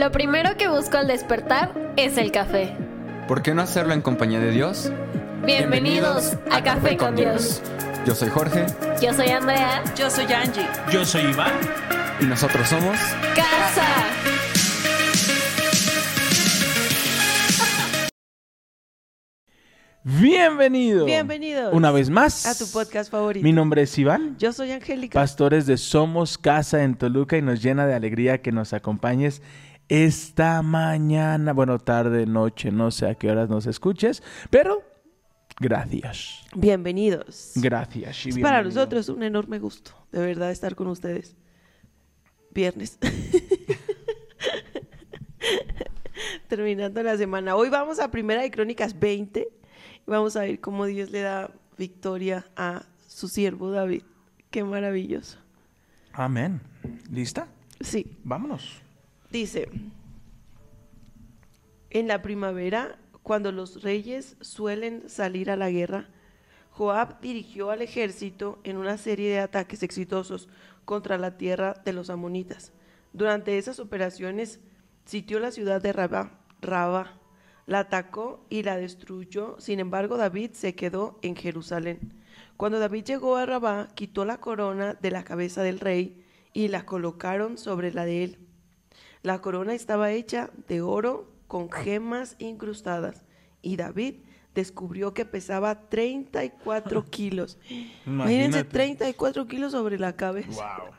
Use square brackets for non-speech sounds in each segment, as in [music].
Lo primero que busco al despertar es el café. ¿Por qué no hacerlo en compañía de Dios? Bienvenidos, a, Café con Dios. Yo soy Jorge Yo soy Andrea. Yo soy Angie. Yo soy Iván. y nosotros somos... Casa. Bienvenido. Bienvenidos. Una vez más. A tu podcast favorito. Mi nombre es Iván. Yo soy Angélica. Pastores de Somos Casa en Toluca y nos llena de alegría que nos acompañes esta mañana, bueno, tarde, noche, no sé a qué horas nos escuches, pero gracias. Bienvenidos. Gracias. y Es para nosotros un enorme gusto, de verdad, estar con ustedes. Viernes. [laughs] Terminando la semana. Hoy vamos a Primera de Crónicas 20 y vamos a ver cómo Dios le da victoria a su siervo David. Qué maravilloso. Amén. ¿Lista? Sí. Vámonos. Dice, en la primavera, cuando los reyes suelen salir a la guerra, Joab dirigió al ejército en una serie de ataques exitosos contra la tierra de los amonitas. Durante esas operaciones sitió la ciudad de Rabá, Rabá, la atacó y la destruyó. Sin embargo, David se quedó en Jerusalén. Cuando David llegó a Rabá, quitó la corona de la cabeza del rey y la colocaron sobre la de él. La corona estaba hecha de oro con gemas incrustadas y David descubrió que pesaba 34 [laughs] kilos. Imagínense, Imagínate. 34 kilos sobre la cabeza. Wow.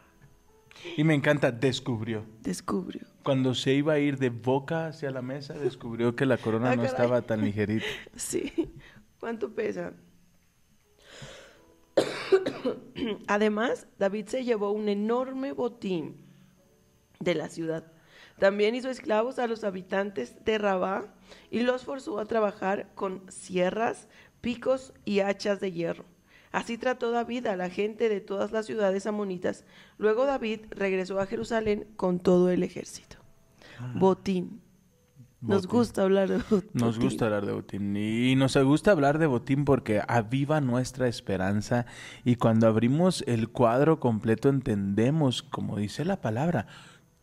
Y me encanta, descubrió. Descubrió. Cuando se iba a ir de boca hacia la mesa, descubrió que la corona Ah, no estaba tan ligerita. [laughs] Sí. ¿Cuánto pesa? [coughs] Además, David se llevó un enorme botín de la ciudad. También hizo esclavos a los habitantes de Rabá y los forzó a trabajar con sierras, picos y hachas de hierro. Así trató David a la gente de todas las ciudades amonitas. Luego David regresó a Jerusalén con todo el ejército. Botín. Nos Botín. gusta hablar de botín. Nos gusta hablar de botín y nos gusta hablar de botín porque aviva nuestra esperanza y cuando abrimos el cuadro completo entendemos, como dice la palabra,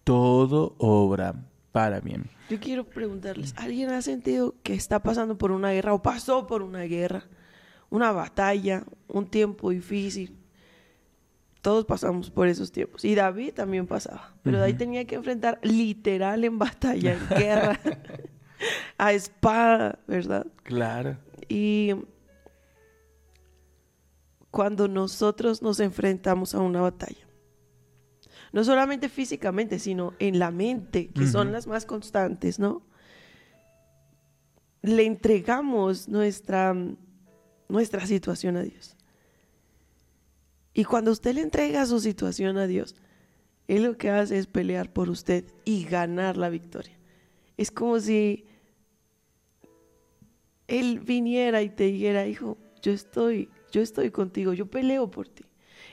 todo obra para bien. Yo quiero preguntarles, ¿alguien ha sentido que está pasando por una guerra o pasó por una guerra, una batalla, un tiempo difícil? Todos pasamos por esos tiempos. Y David también pasaba. Pero David tenía que enfrentar literal en batalla, en [laughs] guerra, a espada, ¿verdad? Claro. Y cuando nosotros nos enfrentamos a una batalla, no solamente físicamente, sino en la mente, que son las más constantes, ¿no? Le entregamos nuestra, nuestra situación a Dios. Y cuando usted le entrega su situación a Dios, Él lo que hace es pelear por usted y ganar la victoria. Es como si él viniera y te dijera, hijo, yo estoy, yo estoy contigo, yo peleo por ti.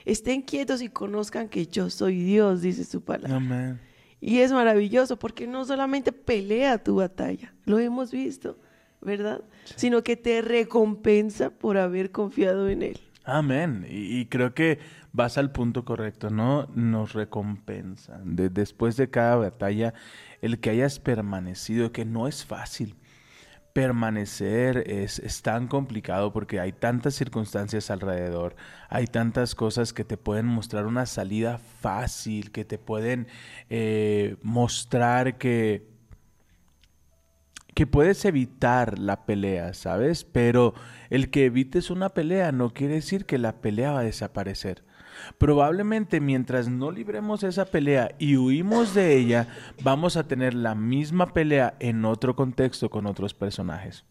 Estén quietos y conozcan que yo soy Dios, dice su palabra. Amén. Y es maravilloso porque no solamente pelea tu batalla, lo hemos visto, ¿verdad? Sino que te recompensa por haber confiado en Él. Amén. Y, y creo que vas al punto correcto, ¿no? Nos recompensa. De- después de cada batalla, el que hayas permanecido, que no es fácil. Permanecer es, es tan complicado porque hay tantas circunstancias alrededor, hay tantas cosas que te pueden mostrar una salida fácil, que te pueden eh, mostrar que, que puedes evitar la pelea, ¿sabes? Pero el que evites una pelea no quiere decir que la pelea va a desaparecer. Probablemente mientras no libremos esa pelea y huimos de ella, vamos a tener la misma pelea en otro contexto con otros personajes.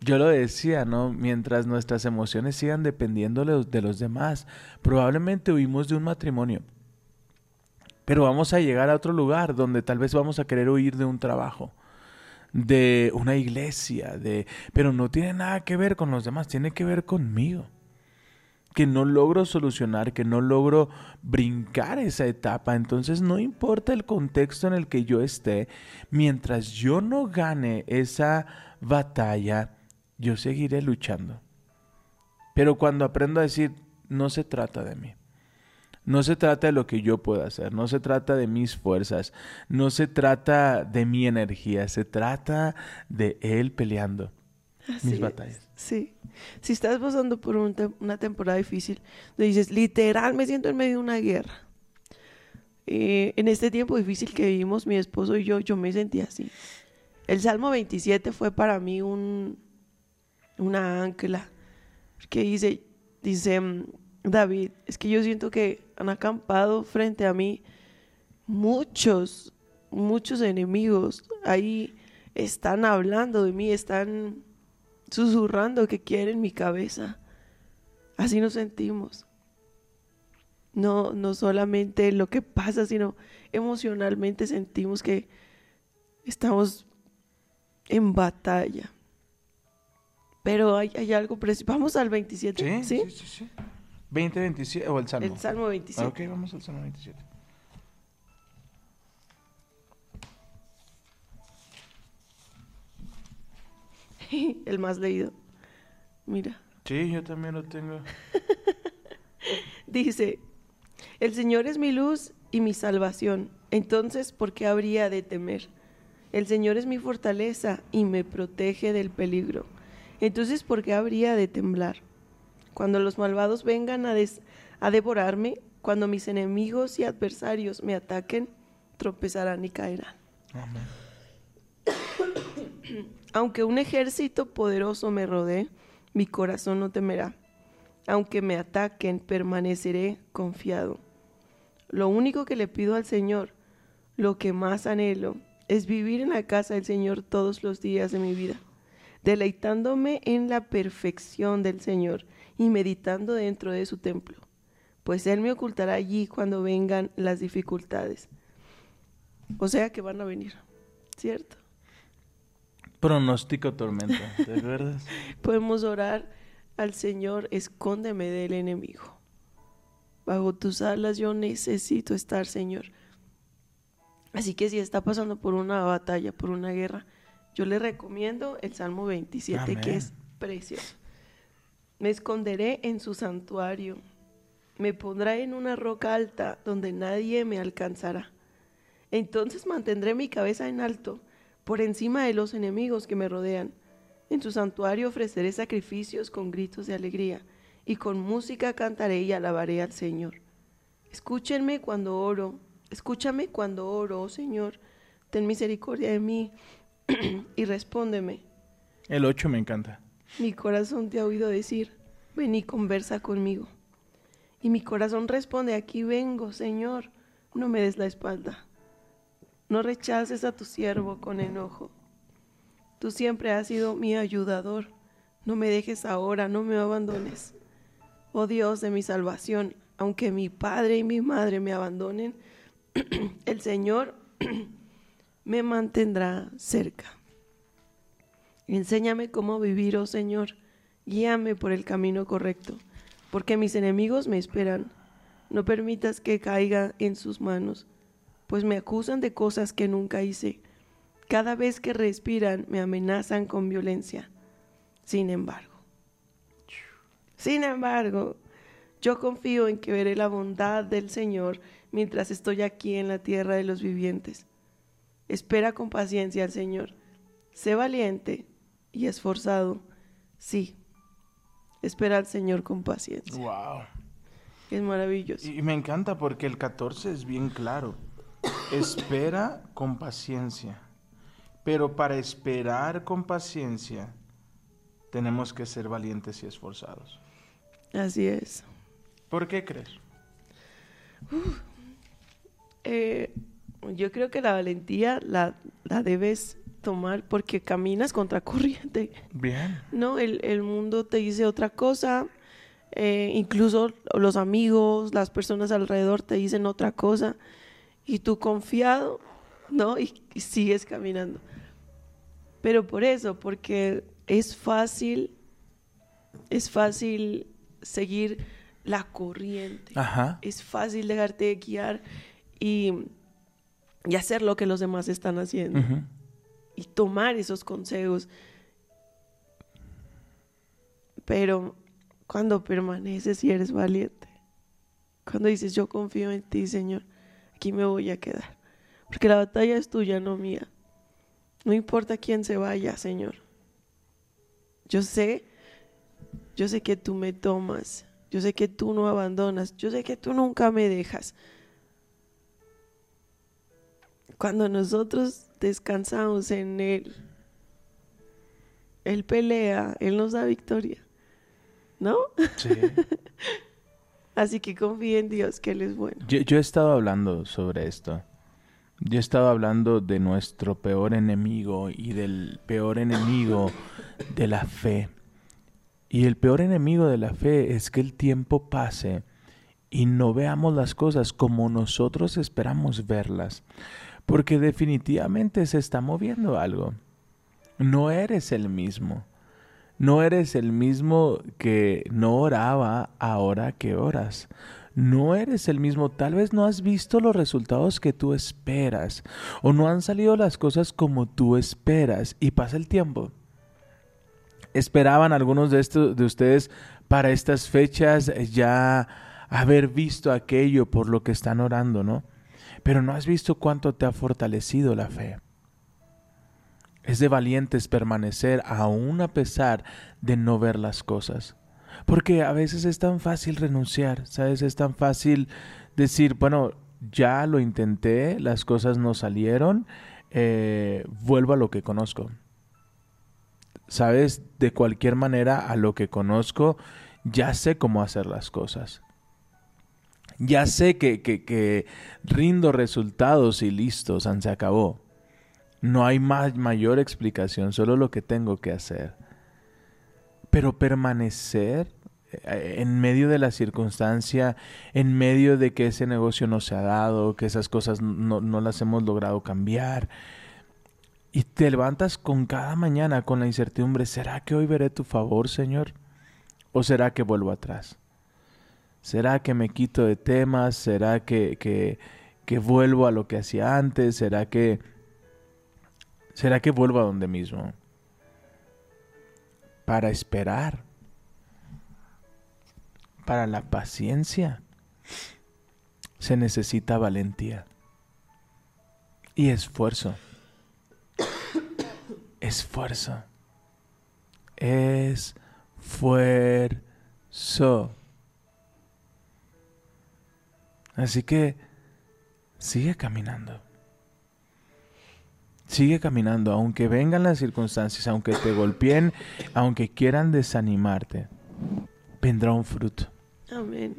Yo lo decía, ¿no? Mientras nuestras emociones sigan dependiendo de los- de los demás, probablemente huimos de un matrimonio. Pero vamos a llegar a otro lugar donde tal vez vamos a querer huir de un trabajo, de una iglesia, de pero no tiene nada que ver con los demás, tiene que ver conmigo. Que no logro solucionar, que no logro brincar esa etapa, entonces no importa el contexto en el que yo esté, mientras yo no gane esa batalla, yo seguiré luchando. Pero cuando aprendo a decir, no se trata de mí. No se trata de lo que yo puedo hacer, no se trata de mis fuerzas, no se trata de mi energía, se trata de Él peleando Así mis es, batallas. Sí. Si estás pasando por una temporada difícil, donde dices, literal, me siento en medio de una guerra. Eh, en este tiempo difícil que vivimos, mi esposo y yo, yo me sentí así. El Salmo 27 fue para mí un, una ancla. Que dice, dice mm, David, es que yo siento que han acampado frente a mí muchos, muchos enemigos. Ahí están hablando de mí, están susurrando que quieren mi cabeza. Así nos sentimos. No, no solamente lo que pasa, sino emocionalmente sentimos que estamos en batalla. Pero hay, hay algo preciso. Vamos al 27. Sí, sí, sí, sí. 20, 27 o el Salmo. El Salmo 27. Ah, Ok, vamos al Salmo 27. [laughs] El más leído. Mira. Sí, yo también lo tengo. [laughs] Dice, el Señor es mi luz y mi salvación. Entonces, ¿por qué habría de temer? El Señor es mi fortaleza y me protege del peligro. Entonces, ¿por qué habría de temblar? Cuando los malvados vengan a, des- a devorarme, cuando mis enemigos y adversarios me ataquen, tropezarán y caerán. Amén. Aunque un ejército poderoso me rodee, mi corazón no temerá. Aunque me ataquen, permaneceré confiado. Lo único que le pido al Señor, lo que más anhelo, es vivir en la casa del Señor todos los días de mi vida, deleitándome en la perfección del Señor y meditando dentro de su templo, pues Él me ocultará allí cuando vengan las dificultades. O sea que van a venir, ¿cierto? Pronóstico tormenta, ¿te [laughs] acuerdas? Podemos orar al Señor, escóndeme del enemigo. Bajo tus alas yo necesito estar, Señor. Así que si está pasando por una batalla, por una guerra, yo le recomiendo el Salmo 27, que es precioso. Me esconderé en su santuario. Me pondrá en una roca alta donde nadie me alcanzará. Entonces mantendré mi cabeza en alto, por encima de los enemigos que me rodean. En su santuario ofreceré sacrificios con gritos de alegría, y con música cantaré y alabaré al Señor. Escúchenme cuando oro, escúchame cuando oro, oh Señor, ten misericordia de mí [clears throat] y respóndeme. El 8 me encanta. Mi corazón te ha oído decir, ven y conversa conmigo. Y mi corazón responde, aquí vengo, Señor, no me des la espalda. No rechaces a tu siervo con enojo. Tú siempre has sido mi ayudador. No me dejes ahora, no me abandones. Oh Dios de mi salvación, aunque mi padre y mi madre me abandonen, [clears throat] el Señor [clears throat] me mantendrá cerca. Enséñame cómo vivir, oh Señor. Guíame por el camino correcto, porque mis enemigos me esperan. No permitas que caiga en sus manos, pues me acusan de cosas que nunca hice. Cada vez que respiran me amenazan con violencia. Sin embargo, sin embargo, yo confío en que veré la bondad del Señor mientras estoy aquí en la tierra de los vivientes. Espera con paciencia al Señor. Sé valiente y esforzado. Sí, espera al Señor con paciencia. Wow. Es maravilloso. Y me encanta porque el 14 es bien claro. Espera con paciencia. Pero para esperar con paciencia tenemos que ser valientes y esforzados. Así es. ¿Por qué crees? Eh, yo creo que la valentía la, la debes tomar porque caminas contra corriente. Bien. No, el, el mundo te dice otra cosa, eh, incluso los amigos, las personas alrededor te dicen otra cosa y tú confiado, ¿no? Y, y sigues caminando. Pero por eso, porque es fácil, es fácil seguir la corriente, Ajá. es fácil dejarte guiar y, y hacer lo que los demás están haciendo Ujú. y tomar esos consejos. Pero cuando permaneces y eres valiente, Cuando dices, yo confío en ti, Señor, aquí me voy a quedar. Porque la batalla es tuya, no mía. No importa quién se vaya, Señor. Yo sé, yo sé que tú me tomas. Yo sé que tú no abandonas. Yo sé que tú nunca me dejas. Cuando nosotros descansamos en Él, Él pelea, Él nos da victoria. ¿No? Sí. [laughs] Así que confía en Dios, que Él es bueno. Yo, yo he estado hablando sobre esto. Yo he estado hablando de nuestro peor enemigo y del peor enemigo de la fe. Y el peor enemigo de la fe es que el tiempo pase y no veamos las cosas como nosotros esperamos verlas. Porque definitivamente se está moviendo algo. No eres el mismo. No eres el mismo que no oraba ahora que oras. No eres el mismo. Tal vez no has visto los resultados que tú esperas. O no han salido las cosas como tú esperas. Y pasa el tiempo. Esperaban algunos de, estos, de ustedes para estas fechas ya haber visto aquello por lo que están orando, ¿no? Pero no has visto cuánto te ha fortalecido la fe. Es de valientes permanecer aún a pesar de no ver las cosas. Porque a veces es tan fácil renunciar, ¿sabes? Es tan fácil decir, bueno, ya lo intenté, las cosas no salieron, eh, vuelvo a lo que conozco. ¿Sabes? De cualquier manera, a lo que conozco, ya sé cómo hacer las cosas. Ya sé que, que, que rindo resultados y listos, se acabó. No hay más, mayor explicación, solo lo que tengo que hacer. Pero permanecer eh, en medio de la circunstancia, en medio de que ese negocio no se ha dado, que esas cosas no, no las hemos logrado cambiar, y te levantas con cada mañana con la incertidumbre, ¿será que hoy veré tu favor, Señor? ¿O será que vuelvo atrás? ¿Será que me quito de temas? ¿Será que, que vuelvo a lo que hacía antes? ¿Será que, será que vuelvo a donde mismo? Para esperar, para la paciencia, se necesita valentía y esfuerzo. Esfuerzo. Esfuerzo. Así que sigue caminando. Sigue caminando, aunque vengan las circunstancias, aunque te golpeen, aunque quieran desanimarte, vendrá un fruto. Amén.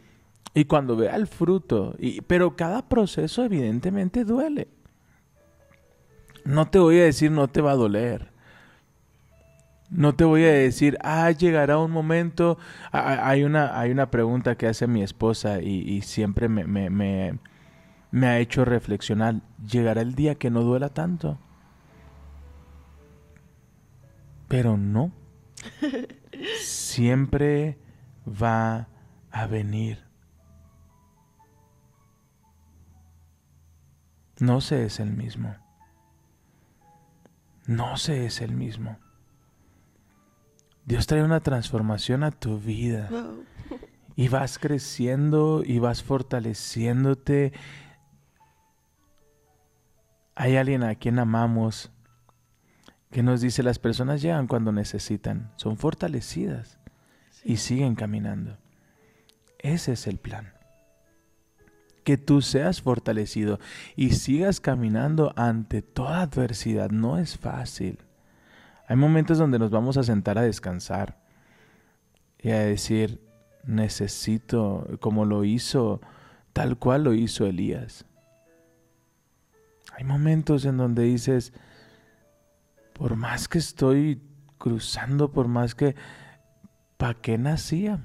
Y cuando vea el fruto, y, pero cada proceso evidentemente duele. No te voy a decir no te va a doler. No te voy a decir, ah, llegará un momento. Hay una, hay una pregunta que hace mi esposa y, y siempre me, me, me, me ha hecho reflexionar. ¿Llegará el día que no duela tanto? Pero no. [laughs] Siempre va a venir. No se es el mismo. No se es el mismo. Dios trae una transformación a tu vida. Wow. Y vas creciendo y vas fortaleciéndote. Hay alguien a quien amamos que nos dice las personas llegan cuando necesitan, son fortalecidas y siguen caminando. Ese es el plan. Que tú seas fortalecido y sigas caminando ante toda adversidad. No es fácil. Hay momentos donde nos vamos a sentar a descansar y a decir, necesito, como lo hizo, tal cual lo hizo Elías. Hay momentos en donde dices, por más que estoy cruzando, por más que, ¿para qué nacía?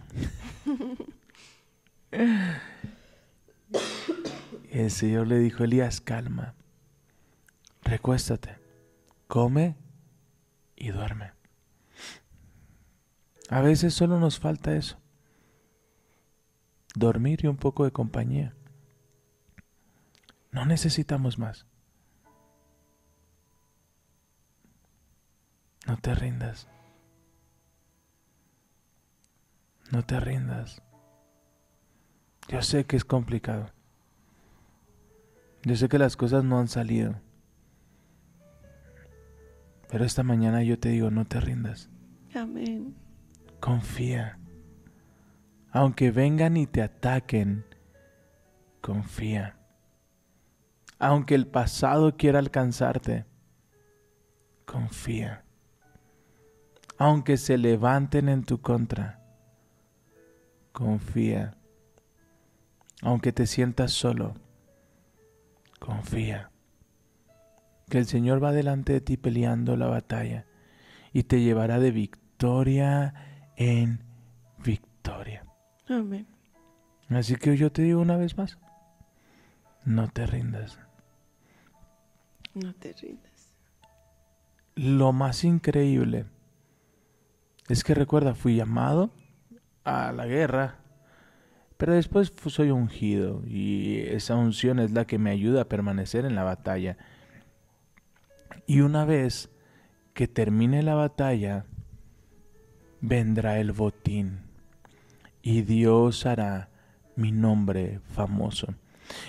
el Señor le dijo, Elías, calma, recuéstate, come y duerme. A veces solo nos falta eso. Dormir y un poco de compañía. No necesitamos más. No te rindas. No te rindas. Yo sé que es complicado. Yo sé que las cosas no han salido. Pero esta mañana yo te digo, no te rindas. Amén. Confía. Aunque vengan y te ataquen, confía. Aunque el pasado quiera alcanzarte, confía. Aunque se levanten en tu contra, confía. Aunque te sientas solo, confía. Que el Señor va delante de ti peleando la batalla y te llevará de victoria en victoria. Amén. Así que yo te digo una vez más, no te rindas. No te rindas. Lo más increíble es que recuerda, fui llamado a la guerra, pero después soy ungido y esa unción es la que me ayuda a permanecer en la batalla. Y una vez que termine la batalla, vendrá el botín y Dios hará mi nombre famoso.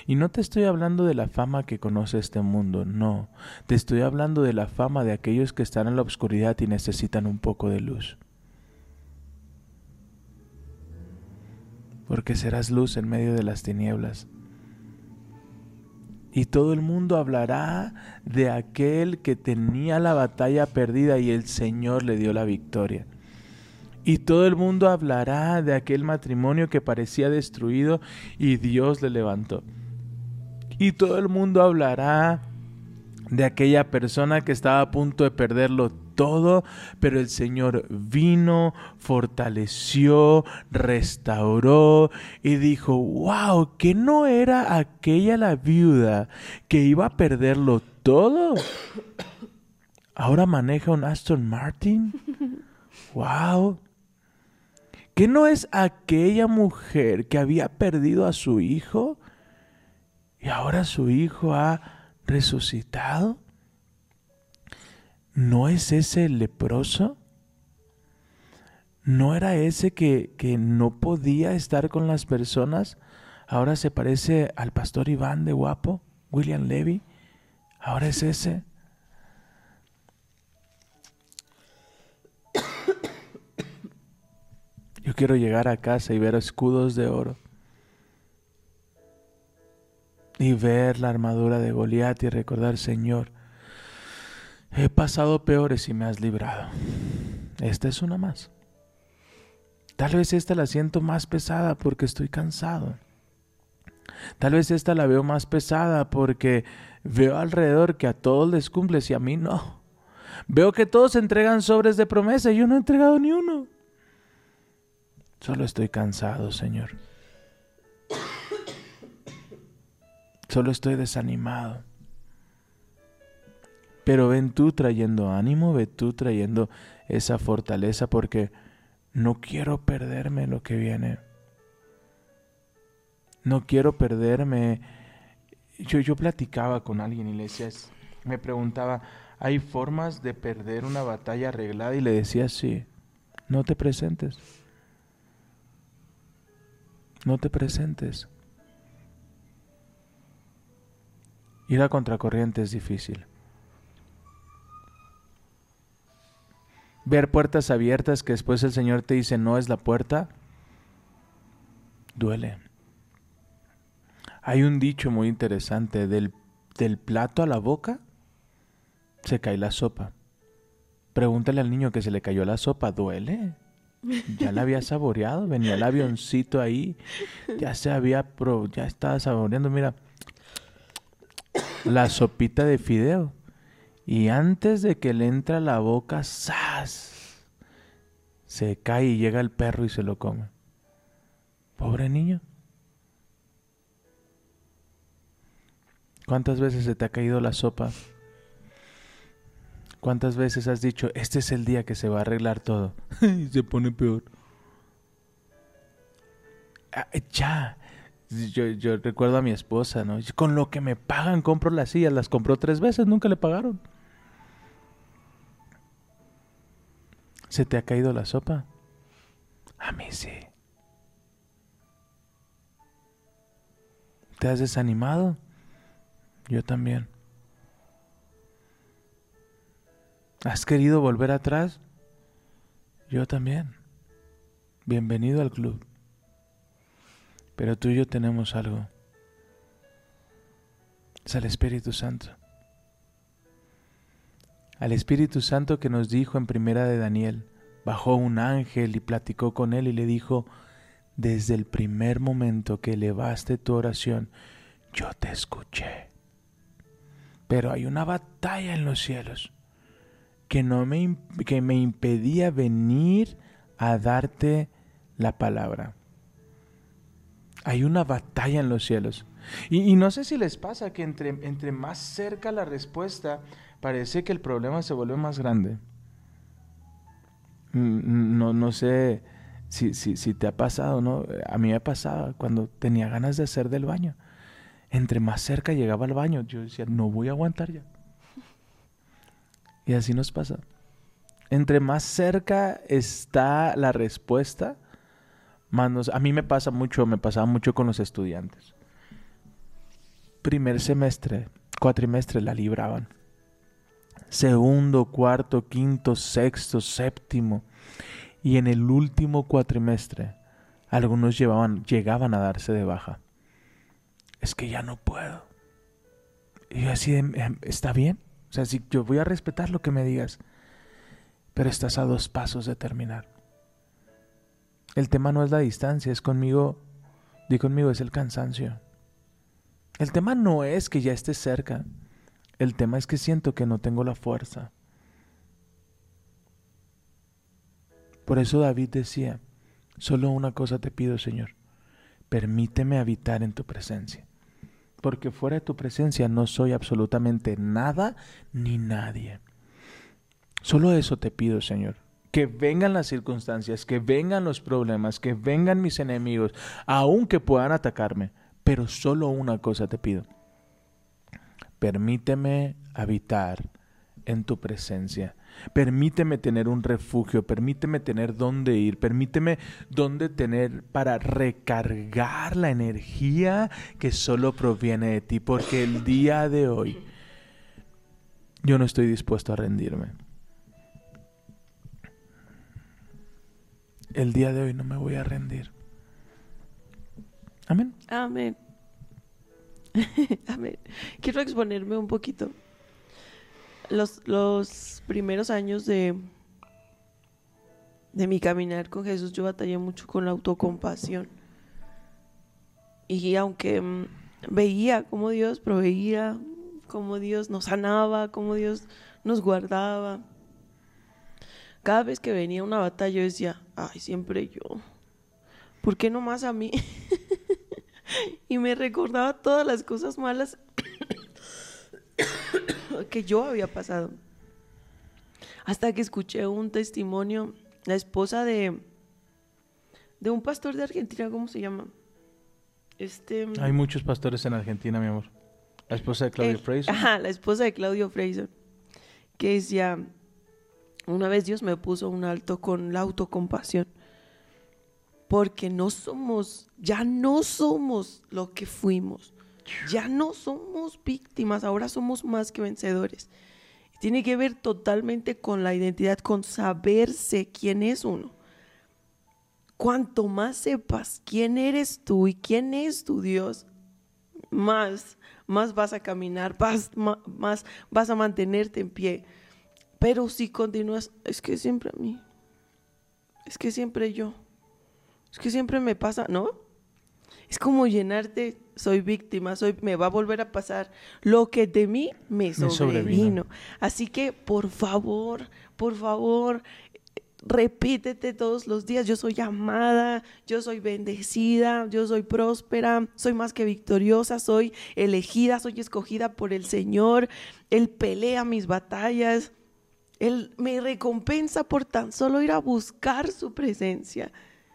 Y no te estoy hablando de la fama que conoce este mundo, no, te estoy hablando de la fama de aquellos que están en la oscuridad y necesitan un poco de luz. Porque serás luz en medio de las tinieblas. Y todo el mundo hablará de aquel que tenía la batalla perdida y el Señor le dio la victoria. Y todo el mundo hablará de aquel matrimonio que parecía destruido y Dios le levantó. Y todo el mundo hablará de aquella persona que estaba a punto de perderlo todo, pero el Señor vino, fortaleció, restauró y dijo, wow, que no era aquella la viuda que iba a perderlo todo. Ahora maneja un Aston Martin. Wow. ¿Que no es aquella mujer que había perdido a su hijo y ahora su hijo ha resucitado? ¿No es ese el leproso? ¿No era ese que, que no podía estar con las personas? Ahora se parece al pastor Iván de Guapo, William Levy. Ahora es ese. Yo quiero llegar a casa y ver escudos de oro. Y ver la armadura de Goliat y recordar, Señor, he pasado peores y me has librado. Esta es una más. Tal vez esta la siento más pesada porque estoy cansado. Tal vez esta la veo más pesada porque veo alrededor que a todos les cumples y a mí no. Veo que todos entregan sobres de promesa y yo no he entregado ni uno. Solo estoy cansado, Señor. Solo estoy desanimado. Pero ven tú trayendo ánimo, ven tú trayendo esa fortaleza porque no quiero perderme lo que viene. No quiero perderme. Yo, yo platicaba con alguien y le decía, me preguntaba, ¿hay formas de perder una batalla arreglada? Y le decía, sí, no te presentes. No te presentes. Ir a contracorriente es difícil. Ver puertas abiertas que después el Señor te dice no es la puerta, duele. Hay un dicho muy interesante, del, del plato a la boca se cae la sopa. Pregúntale al niño que se le cayó la sopa, ¿duele? Ya la había saboreado, venía el avioncito ahí, ya se había, pro, ya estaba saboreando, mira, la sopita de fideo. Y antes de que le entre a la boca, ¡zas! Se cae y llega el perro y se lo come. Pobre niño. ¿Cuántas veces se te ha caído la sopa? ¿Cuántas veces has dicho, este es el día que se va a arreglar todo? [laughs] y se pone peor. Ah, ya. Yo, recuerdo a mi esposa, ¿no? Con lo que me pagan compro las sillas. Las compró tres veces, nunca le pagaron. ¿Se te ha caído la sopa? A mí sí. ¿Te has desanimado? Yo también. ¿Has querido volver atrás? Yo también. Bienvenido al club. Pero tú y yo tenemos algo. Es al Espíritu Santo. Al Espíritu Santo que nos dijo en primera de Daniel, bajó un ángel y platicó con él y le dijo, desde el primer momento que elevaste tu oración, yo te escuché. Pero hay una batalla en los cielos que, no me, que me impedía venir a darte la palabra. Hay una batalla en los cielos. Y, no sé si les pasa que entre, entre más cerca la respuesta, parece que el problema se vuelve más grande. No, no sé si, si, si te ha pasado, ¿no? A mí me pasaba cuando tenía ganas de hacer del baño. Entre más cerca llegaba al baño, yo decía, no voy a aguantar ya. Y así nos pasa. Entre más cerca está la respuesta, más nos... A mí me pasa mucho, me pasaba mucho con los estudiantes. Primer semestre, cuatrimestre la libraban. Segundo, cuarto, quinto, sexto, séptimo. Y en el último cuatrimestre, algunos llevaban, llegaban a darse de baja. Es que ya no puedo. Y yo así, em, ¿está bien? O sea, si yo voy a respetar lo que me digas, pero estás a dos pasos de terminar. El tema no es la distancia, es conmigo, di conmigo, es el cansancio. El tema no es que ya estés cerca, el tema es que siento que no tengo la fuerza. Por eso David decía, solo una cosa te pido, Señor, permíteme habitar en tu presencia, porque fuera de tu presencia no soy absolutamente nada ni nadie. Solo eso te pido, Señor. Que vengan las circunstancias, que vengan los problemas, que vengan mis enemigos, aunque puedan atacarme, pero solo una cosa te pido. Permíteme habitar en tu presencia. Permíteme tener un refugio, permíteme tener dónde ir, permíteme dónde tener para recargar la energía que solo proviene de ti, porque el día de hoy yo no estoy dispuesto a rendirme. El día de hoy no me voy a rendir. Amén. Amén. [laughs] Amén. Quiero exponerme un poquito los, los primeros años de, de mi caminar con Jesús, yo batallé mucho con la autocompasión. Y aunque mm, veía cómo Dios proveía, cómo Dios nos sanaba, cómo Dios nos guardaba, cada vez que venía una batalla yo decía, ay, siempre yo. ¿Por qué no más a mí? [laughs] y me recordaba todas las cosas malas [coughs] que yo había pasado. Hasta que escuché un testimonio, la esposa de, de un pastor de Argentina, ¿cómo se llama? Este, Hay muchos pastores en Argentina, mi amor. La esposa de Claudio eh, Fraser. Ajá, la esposa de Claudio Fraser. Que decía, una vez Dios me puso un alto con la autocompasión. Porque no somos, ya no somos lo que fuimos. Ya no somos víctimas, ahora somos más que vencedores. Tiene que ver totalmente con la identidad, con saberse quién es uno. Cuanto más sepas quién eres tú y quién es tu Dios, más, más vas a caminar, más, más vas a mantenerte en pie. Pero si continúas, es que siempre a mí, es que siempre yo, es que siempre me pasa, ¿no? Es como llenarte, soy víctima, soy, me va a volver a pasar lo que de mí me sobrevino. Así que, por favor, por favor, repítete todos los días, yo soy amada, yo soy bendecida, yo soy próspera, soy más que victoriosa, soy elegida, soy escogida por el Señor, Él pelea mis batallas, Él me recompensa por tan solo ir a buscar su presencia.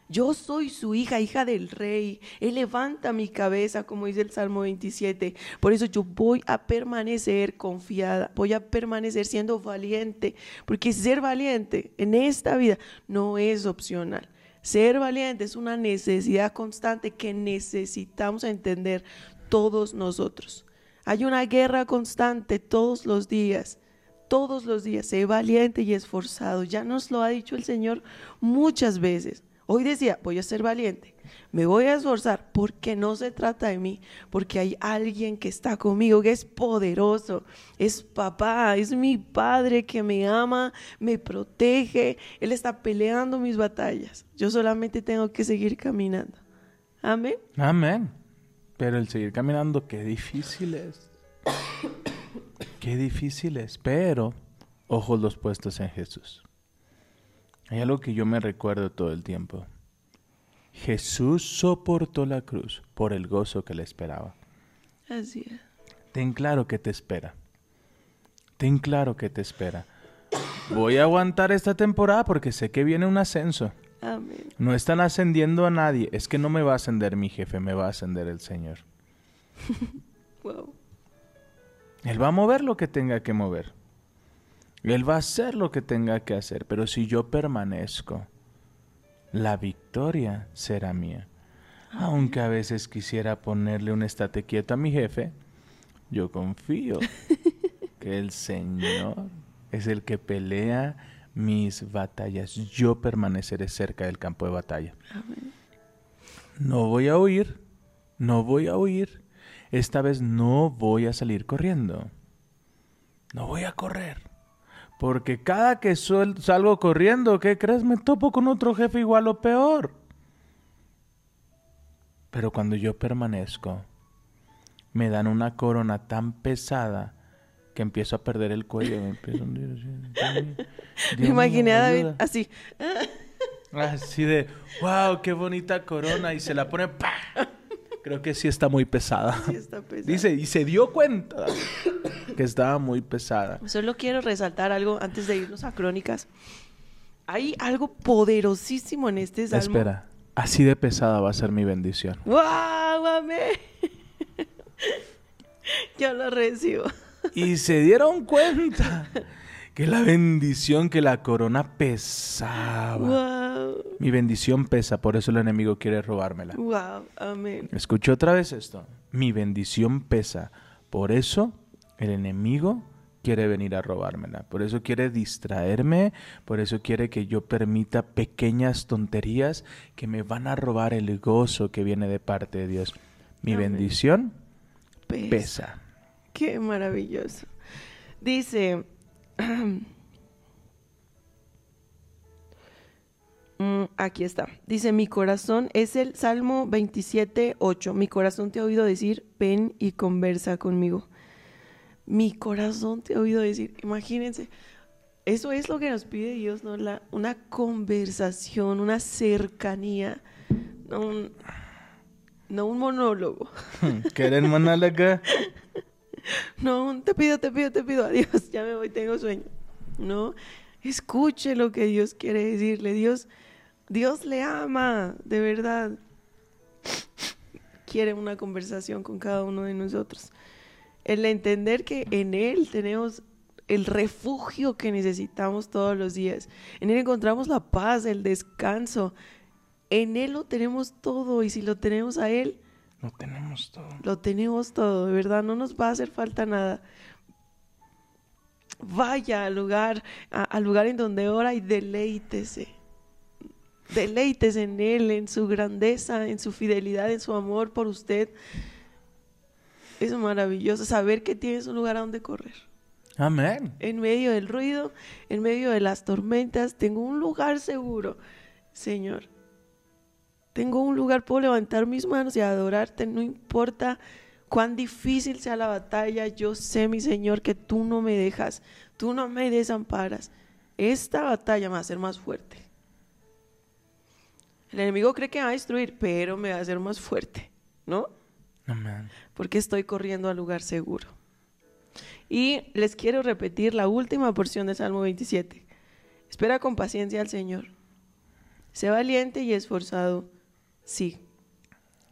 Yo soy su hija, hija del rey. Él levanta mi cabeza, como dice el Salmo 27. Por eso yo voy a permanecer confiada, voy a permanecer siendo valiente, porque ser valiente en esta vida no es opcional. Ser valiente es una necesidad constante que necesitamos entender todos nosotros. Hay una guerra constante todos los días, todos los días. Sé valiente y esforzado. Ya nos lo ha dicho el Señor muchas veces. Hoy decía, voy a ser valiente, me voy a esforzar porque no se trata de mí, porque hay alguien que está conmigo, que es poderoso, es papá, es mi padre que me ama, me protege, Él está peleando mis batallas. Yo solamente tengo que seguir caminando. Amén. Amén. Pero el seguir caminando, qué difícil es. Qué difícil es. Pero, ojos los puestos en Jesús. Hay algo que yo me recuerdo todo el tiempo. Jesús soportó la cruz por el gozo que le esperaba. Así es. Ten claro que te espera. Ten claro que te espera. Voy a aguantar esta temporada porque sé que viene un ascenso. Amén. No están ascendiendo a nadie. Es que no me va a ascender mi jefe, me va a ascender el Señor. [laughs] Wow. Él va a mover lo que tenga que mover. Él va a hacer lo que tenga que hacer. Pero si yo permanezco, la victoria será mía. Aunque a veces quisiera ponerle un estate quieto a mi jefe, yo confío [laughs] que el Señor es el que pelea mis batallas. Yo permaneceré cerca del campo de batalla. No voy a huir, no voy a huir. Esta vez no voy a salir corriendo. No voy a correr. Porque cada que salgo corriendo, ¿qué crees? Me topo con otro jefe igual o peor. Pero cuando yo permanezco, me dan una corona tan pesada que empiezo a perder el cuello. Me empiezo a hundir Me imaginé a David así. Así de, wow, qué bonita corona. Y se la pone, ¡pa! Creo que sí está muy pesada. Sí, está pesado. Dice, y se dio cuenta que estaba muy pesada. Solo quiero resaltar algo antes de irnos a crónicas. Hay algo poderosísimo en este salmo. Espera, así de pesada va a ser mi bendición. ¡Wow! Amén. [laughs] Yo lo recibo. Y se dieron cuenta que la bendición, que la corona pesaba. ¡Wow! Mi bendición pesa, por eso el enemigo quiere robármela. ¡Wow! Amén. Escucha otra vez esto. Mi bendición pesa. Por eso el enemigo quiere venir a robármela. Por eso quiere distraerme. Por eso quiere que yo permita pequeñas tonterías que me van a robar el gozo que viene de parte de Dios. Mi Amén. bendición Pesa. pesa. Qué maravilloso. Dice. [clears throat] Mm, aquí está. Dice, mi corazón es el Salmo 27, 8. Mi corazón te ha oído decir, ven y conversa conmigo. Mi corazón te ha oído decir, imagínense, eso es lo que nos pide Dios, ¿no? La, una conversación, una cercanía, no un, no un monólogo. [laughs] ¿Quieren monólogo? [laughs] No, te pido, te pido, te pido, adiós, ya me voy, tengo sueño. No, escuche lo que Dios quiere decirle. Dios, Dios le ama, de verdad. Quiere una conversación con cada uno de nosotros. El entender que en Él tenemos el refugio que necesitamos todos los días. En Él encontramos la paz, el descanso. En Él lo tenemos todo y si lo tenemos a Él, Lo tenemos todo. lo tenemos todo, de verdad, no nos va a hacer falta nada. Vaya al lugar, a- al lugar en donde ora y deleítese. Deleites en Él, en su grandeza, en su fidelidad, en su amor por usted. Es maravilloso saber que tienes un lugar a donde correr. Amén. En medio del ruido, en medio de las tormentas, tengo un lugar seguro, Señor. Tengo un lugar, puedo levantar mis manos y adorarte, no importa cuán difícil sea la batalla, yo sé, mi Señor, que tú no me dejas, tú no me desamparas. Esta batalla me va a hacer más fuerte. El enemigo cree que me va a destruir, pero me va a hacer más fuerte, ¿no? Amén. porque estoy corriendo al lugar seguro. Y les quiero repetir la última porción de Salmo 27. Espera con paciencia al Señor. Sé valiente y esforzado. Sí.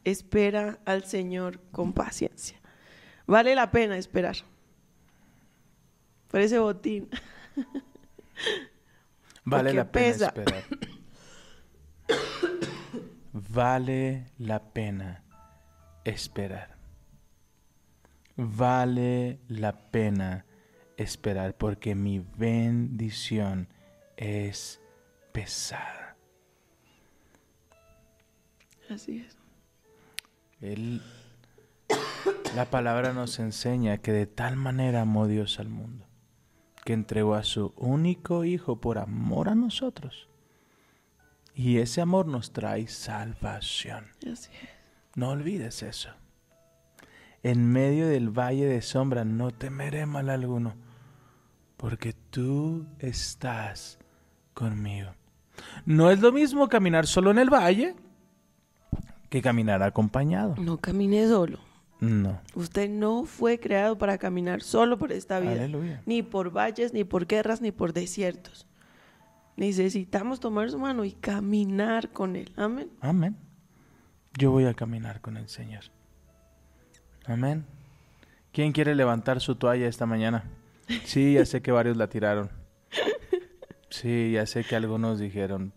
Espera al Señor con paciencia. Vale la pena esperar. Por ese botín. [laughs] Vale Porque la pena pesa. esperar. [coughs] vale la pena esperar. Vale la pena esperar porque mi bendición es pesada. Así es. Él, la palabra nos enseña que de tal manera amó Dios al mundo, que entregó a su único Hijo por amor a nosotros. Y ese amor nos trae salvación. Así es. No olvides eso. En medio del valle de sombra no temeré mal alguno, porque tú estás conmigo. No es lo mismo caminar solo en el valle que caminar acompañado. No camine solo. No. Usted no fue creado para caminar solo por esta vida. Aleluya. Ni por valles, ni por guerras, ni por desiertos. Necesitamos tomar su mano y caminar con Él. Amén. Amén. Yo voy a caminar con el Señor. Amén. ¿Quién quiere levantar su toalla esta mañana? Sí, ya sé que varios la tiraron. Sí, ya sé que algunos dijeron,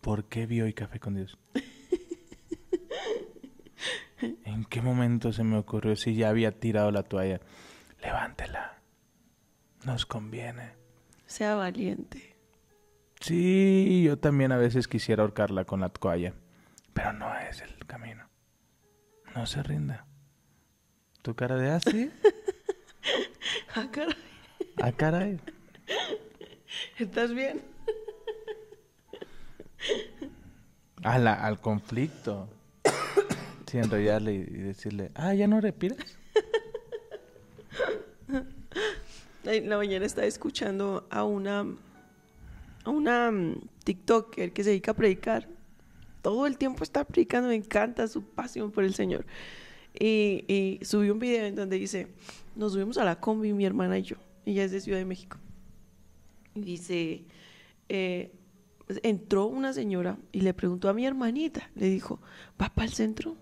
¿por qué vi hoy café con Dios? ¿En qué momento se me ocurrió si ya había tirado la toalla? Levántela. Nos conviene. Sea valiente. Sí, yo también a veces quisiera ahorcarla con la toalla, pero no es el camino. No se rinda. ¿Tu cara de así? [laughs] Ah, caray. Ah, caray. ¿Estás bien? A la- al conflicto. Sí, enrollarle y, decirle, ah, ¿ya no respiras? [laughs] La mañana estaba escuchando a una a una mm, TikToker que se dedica a predicar. Todo el tiempo está predicando, me encanta su pasión por el Señor. Y, y subió un video en donde dice, nos subimos a la combi mi hermana y yo. Ella es de Ciudad de México. Y dice, eh, pues, entró una señora y le preguntó a mi hermanita, le dijo, ¿va para el centro?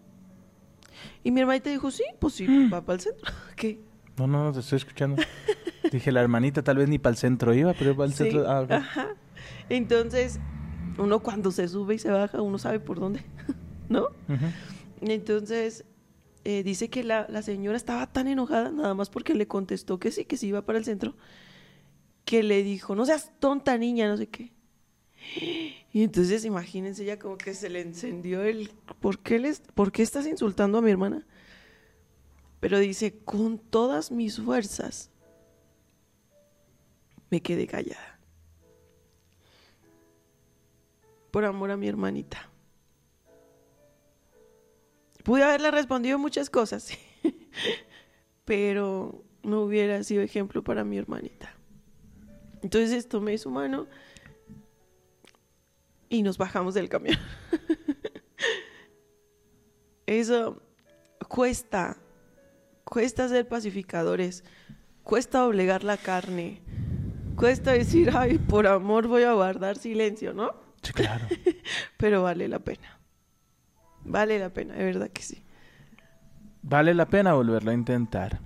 Y mi hermanita dijo, sí, pues sí, va para el centro. [laughs] ¿Qué? No, no, no, te estoy escuchando. Dije, la hermanita tal vez ni para el centro iba, pero para el Sí, centro... Ah, ajá. Entonces, uno cuando se sube y se baja, uno sabe por dónde, [laughs] ¿no? Entonces, eh, dice que la, la señora estaba tan enojada, nada más porque le contestó que sí, que sí iba para el centro, que le dijo, no seas tonta niña, no sé qué. Y entonces, imagínense, ya como que se le encendió el, ¿por qué, les, ¿por qué estás insultando a mi hermana? Pero dice, con todas mis fuerzas, me quedé callada. Por amor a mi hermanita. Pude haberle respondido muchas cosas, [laughs] pero no hubiera sido ejemplo para mi hermanita. Entonces tomé su mano y nos bajamos del camión. [laughs] Eso cuesta, cuesta ser pacificadores, cuesta doblegar la carne, cuesta decir, ay, por amor voy a guardar silencio, ¿no? Sí, claro. [laughs] Pero vale la pena. Vale la pena, de verdad que sí. Vale la pena volverlo a intentar.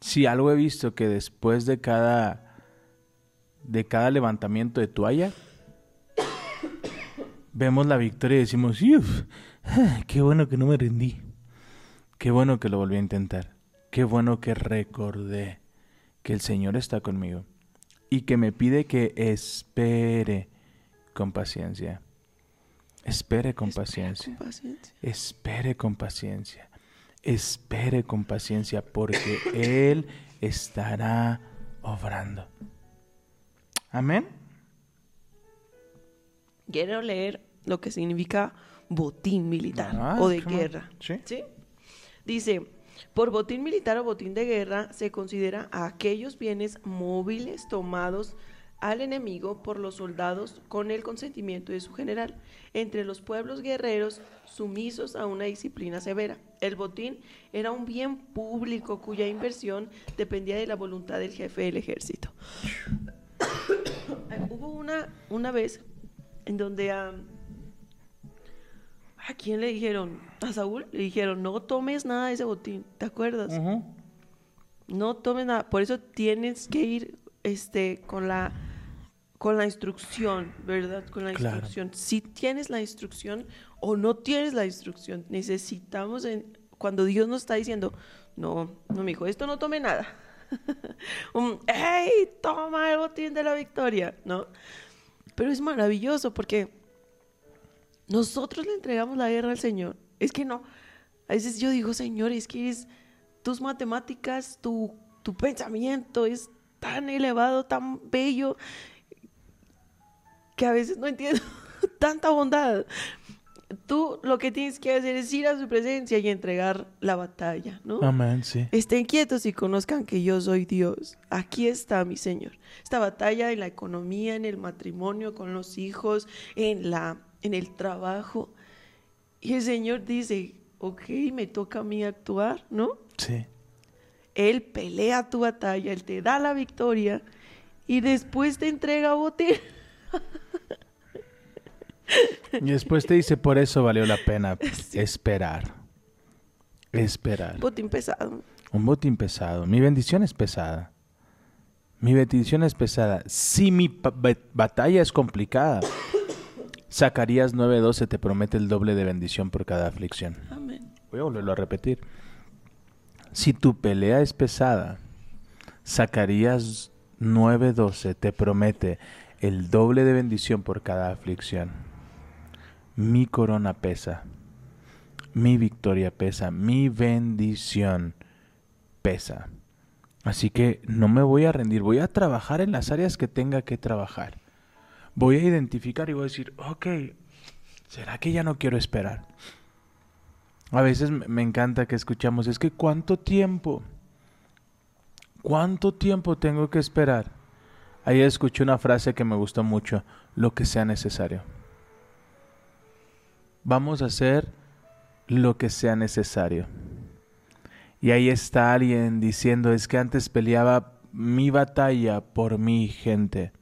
Si algo he visto que después de cada de cada levantamiento de toalla vemos la victoria y decimos, "Uf, ah, qué bueno que no me rendí. Qué bueno que lo volví a intentar. Qué bueno que recordé que el Señor está conmigo y que me pide que espere con paciencia. Espere con paciencia. con paciencia. Espere con paciencia. Espere con paciencia porque [coughs] Él estará obrando. Amén. Quiero leer lo que significa botín militar Ah, o de guerra. Sí. Dice, por botín militar o botín de guerra se considera a aquellos bienes móviles tomados al enemigo por los soldados con el consentimiento de su general, entre los pueblos guerreros sumisos a una disciplina severa. El botín era un bien público cuya inversión dependía de la voluntad del jefe del ejército. [coughs] Hubo una, una vez en donde a... ¿A quién le dijeron? A Saúl le dijeron, no tomes nada de ese botín, ¿te acuerdas? No tomes nada, por eso tienes que ir este con la con la instrucción, ¿verdad? Con la Claro. instrucción. Si tienes la instrucción o no tienes la instrucción, necesitamos en, cuando Dios nos está diciendo, No, no me dijo, esto no tome nada. [laughs] Un, ¡hey! Toma el botín de la victoria, ¿no? Pero es maravilloso porque nosotros le entregamos la guerra al Señor. Es que no. A veces yo digo, Señor, es que es tus matemáticas, tu, tu pensamiento es tan elevado, tan bello, que a veces no entiendo [laughs] tanta bondad. Tú lo que tienes que hacer es ir a su presencia y entregar la batalla, ¿no? Amén, sí. Estén quietos y conozcan que yo soy Dios. Aquí está mi Señor. Esta batalla en la economía, en el matrimonio, con los hijos, en, la, en el trabajo. Y el Señor dice, ok, me toca a mí actuar, ¿no? Sí. Él pelea tu batalla, Él te da la victoria y después te entrega botín. [laughs] Y después te dice, por eso valió la pena [laughs] esperar. Esperar. Botín pesado. Un botín pesado. Mi bendición es pesada. Mi bendición es pesada. Si mi batalla es complicada, [coughs] Zacarías 9:12 te promete el doble de bendición por cada aflicción. Amén. Voy a volverlo a repetir. Si tu pelea es pesada, Zacarías 9:12 te promete el doble de bendición por cada aflicción. Mi corona pesa, mi victoria pesa, mi bendición pesa. Así que no me voy a rendir, voy a trabajar en las áreas que tenga que trabajar. Voy a identificar y voy a decir, ok, ¿será que ya no quiero esperar? A veces me encanta que escuchamos, es que ¿cuánto tiempo? ¿Cuánto tiempo tengo que esperar? Ahí escuché una frase que me gustó mucho, lo que sea necesario. Vamos a hacer lo que sea necesario. Y ahí está alguien diciendo, es que antes peleaba mi batalla por mi gente.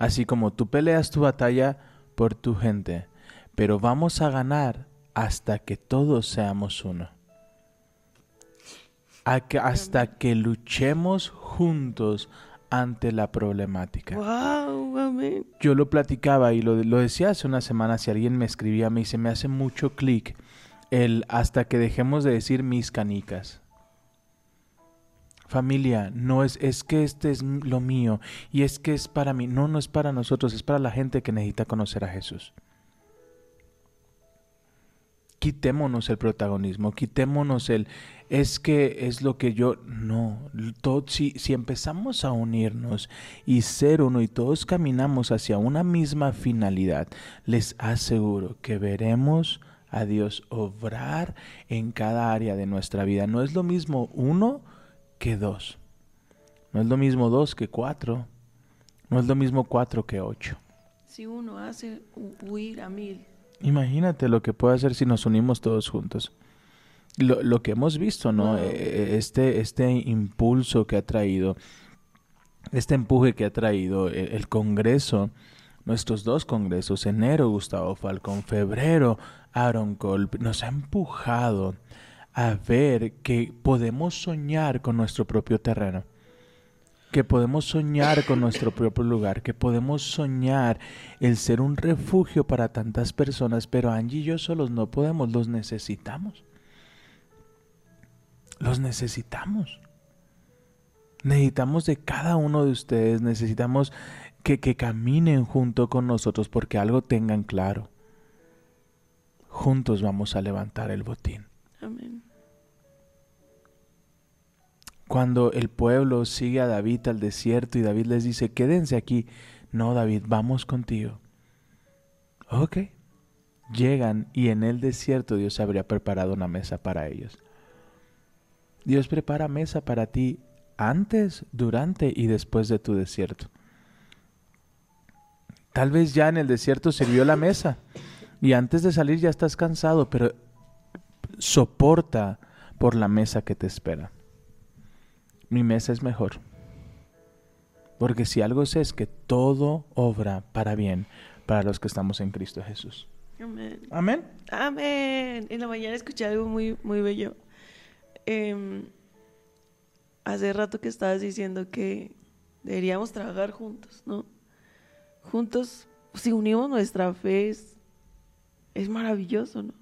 Así como tú peleas tu batalla por tu gente. Pero vamos a ganar hasta que todos seamos uno. Hasta que luchemos juntos ante la problemática. Wow, amén. Yo lo platicaba y lo, lo decía hace una semana, si alguien me escribía, me dice, me hace mucho clic el hasta que dejemos de decir mis canicas. Familia, no es, es que este es lo mío y es que es para mí. No, no es para nosotros, es para la gente que necesita conocer a Jesús. Quitémonos el protagonismo, quitémonos el es que es lo que yo no, todo, si, si empezamos a unirnos y ser uno y todos caminamos hacia una misma finalidad, les aseguro que veremos a Dios obrar en cada área de nuestra vida. No es lo mismo uno que dos. No es lo mismo dos que cuatro. No es lo mismo cuatro que ocho. Si uno hace hu- huir a mil, Imagínate lo que puede hacer si nos unimos todos juntos. Lo, lo que hemos visto, ¿no? Wow. Eh, Este, este impulso que ha traído, este empuje que ha traído el, el Congreso, nuestros dos congresos, enero Gustavo Falcón, febrero Aaron Kolb, nos ha empujado a ver que podemos soñar con nuestro propio terreno que podemos soñar con nuestro propio lugar, que podemos soñar el ser un refugio para tantas personas, pero Angie y yo solos no podemos, los necesitamos. Los necesitamos. Necesitamos de cada uno de ustedes, necesitamos que, que caminen junto con nosotros porque algo tengan claro. Juntos vamos a levantar el botín. amén. Cuando el pueblo sigue a David al desierto y David les dice, quédense aquí. No, David, vamos contigo. Ok. Llegan y en el desierto Dios habría preparado una mesa para ellos. Dios prepara mesa para ti antes, durante y después de tu desierto. Tal vez ya en el desierto sirvió la mesa y antes de salir ya estás cansado, pero soporta por la mesa que te espera mi mesa es mejor. Porque si algo sé es que todo obra para bien para los que estamos en Cristo Jesús. Amén. Amén. Amén. En la mañana escuché algo muy, muy bello. Em, hace rato que estabas diciendo que deberíamos trabajar juntos, ¿no? Juntos, si unimos nuestra fe, es, es maravilloso, ¿no?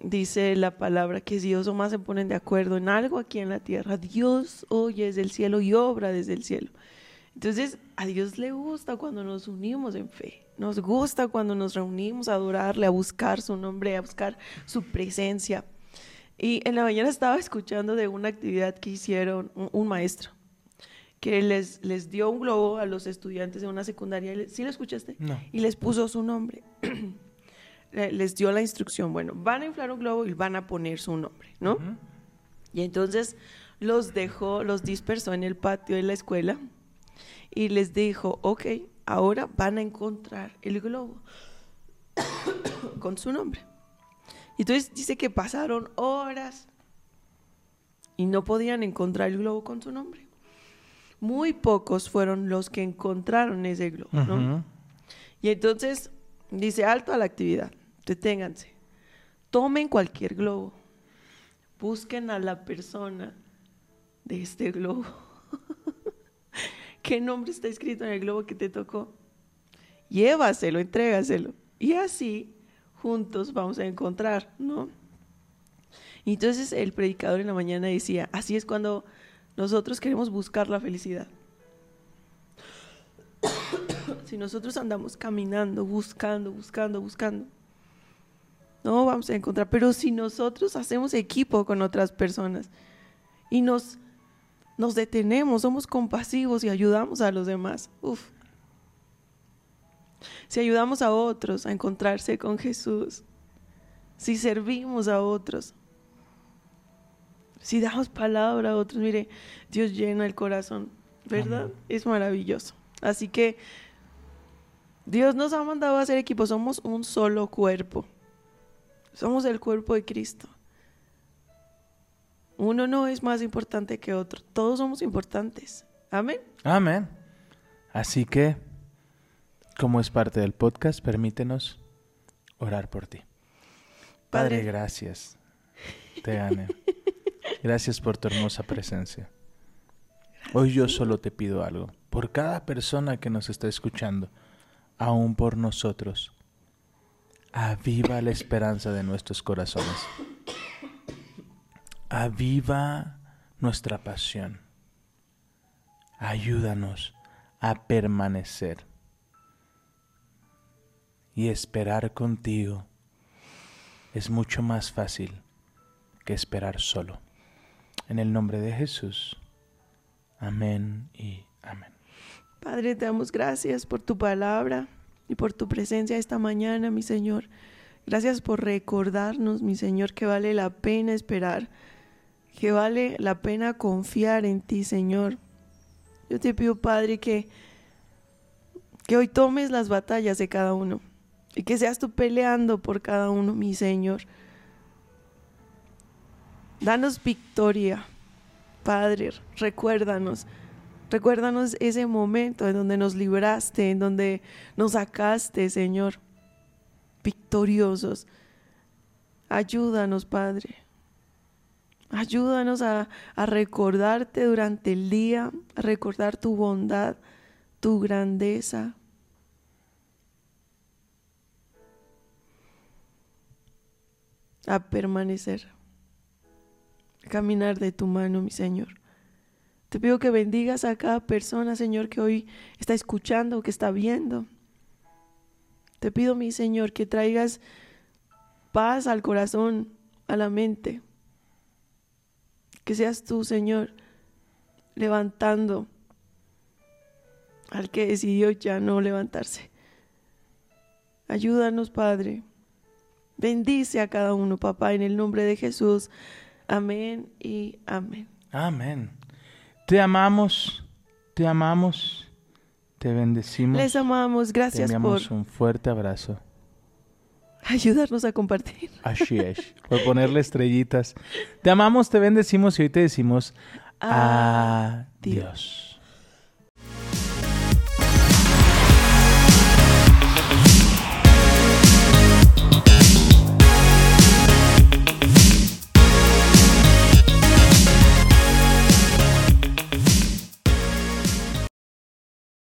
Dice la palabra que si dos o más se ponen de acuerdo en algo aquí en la tierra, Dios oye desde el cielo y obra desde el cielo. Entonces, a Dios le gusta cuando nos unimos en fe. Nos gusta cuando nos reunimos a adorarle, a buscar su nombre, a buscar su presencia. Y en la mañana estaba escuchando de una actividad que hicieron un, un maestro, que les, les dio un globo a los estudiantes de una secundaria. ¿Sí lo escuchaste? No. Y les puso su nombre. [clears throat] Le- les dio la instrucción, bueno, van a inflar un globo y van a poner su nombre, ¿no? Y entonces los dejó, los dispersó en el patio de la escuela y les dijo, ok, ahora van a encontrar el globo [coughs] con su nombre. Y entonces dice que pasaron horas y no podían encontrar el globo con su nombre. Muy pocos fueron los que encontraron ese globo, ¿no? Y entonces dice, alto a la actividad, deténganse, tomen cualquier globo, busquen a la persona de este globo. [laughs] ¿Qué nombre está escrito en el globo que te tocó? Llévaselo, entrégaselo. Y así juntos vamos a encontrar, ¿no? Entonces el predicador en la mañana decía, así es cuando nosotros queremos buscar la felicidad. Si nosotros andamos caminando, buscando, buscando, buscando, no vamos a encontrar. Pero si nosotros hacemos equipo con otras personas y nos, nos detenemos, somos compasivos y ayudamos a los demás, uf. Si ayudamos a otros a encontrarse con Jesús, si servimos a otros, si damos palabra a otros, mire, Dios llena el corazón, ¿verdad? Amén. Es maravilloso. Así que Dios nos ha mandado a hacer equipo, somos un solo cuerpo. Somos el cuerpo de Cristo. Uno no es más importante que otro, todos somos importantes. Amén. Amén. Así que, como es parte del podcast, permítenos orar por ti. Padre, Padre. gracias. Te amo. Gracias por tu hermosa presencia. Hoy yo solo te pido algo. Por cada persona que nos está escuchando, aún por nosotros, aviva la esperanza de nuestros corazones. Aviva nuestra pasión. Ayúdanos a permanecer y esperar contigo es mucho más fácil que esperar solo. En el nombre de Jesús. Amén y amén. Padre, te damos gracias por tu palabra y por tu presencia esta mañana, mi Señor. Gracias por recordarnos, mi Señor, que vale la pena esperar, que vale la pena confiar en ti, Señor. Yo te pido, Padre, que, que hoy tomes las batallas de cada uno y que seas tú peleando por cada uno, mi Señor. Danos victoria, Padre, recuérdanos. Recuérdanos ese momento en donde nos libraste, en donde nos sacaste, Señor, victoriosos. Ayúdanos, Padre. Ayúdanos a, recordarte durante el día, a recordar tu bondad, tu grandeza. A permanecer, a caminar de tu mano, mi Señor. Te pido que bendigas a cada persona, Señor, que hoy está escuchando, que está viendo. Te pido, mi Señor, que traigas paz al corazón, a la mente. Que seas tú, Señor, levantando al que decidió ya no levantarse. Ayúdanos, Padre. Bendice a cada uno, papá, en el nombre de Jesús. Amén y amén. Amén. Te amamos, te amamos, te bendecimos. Les amamos. te Gracias por enviamos un fuerte abrazo. ayudarnos a compartir. Así es. [laughs] Por ponerle estrellitas. Te amamos, te bendecimos y hoy te decimos Adiós. adiós.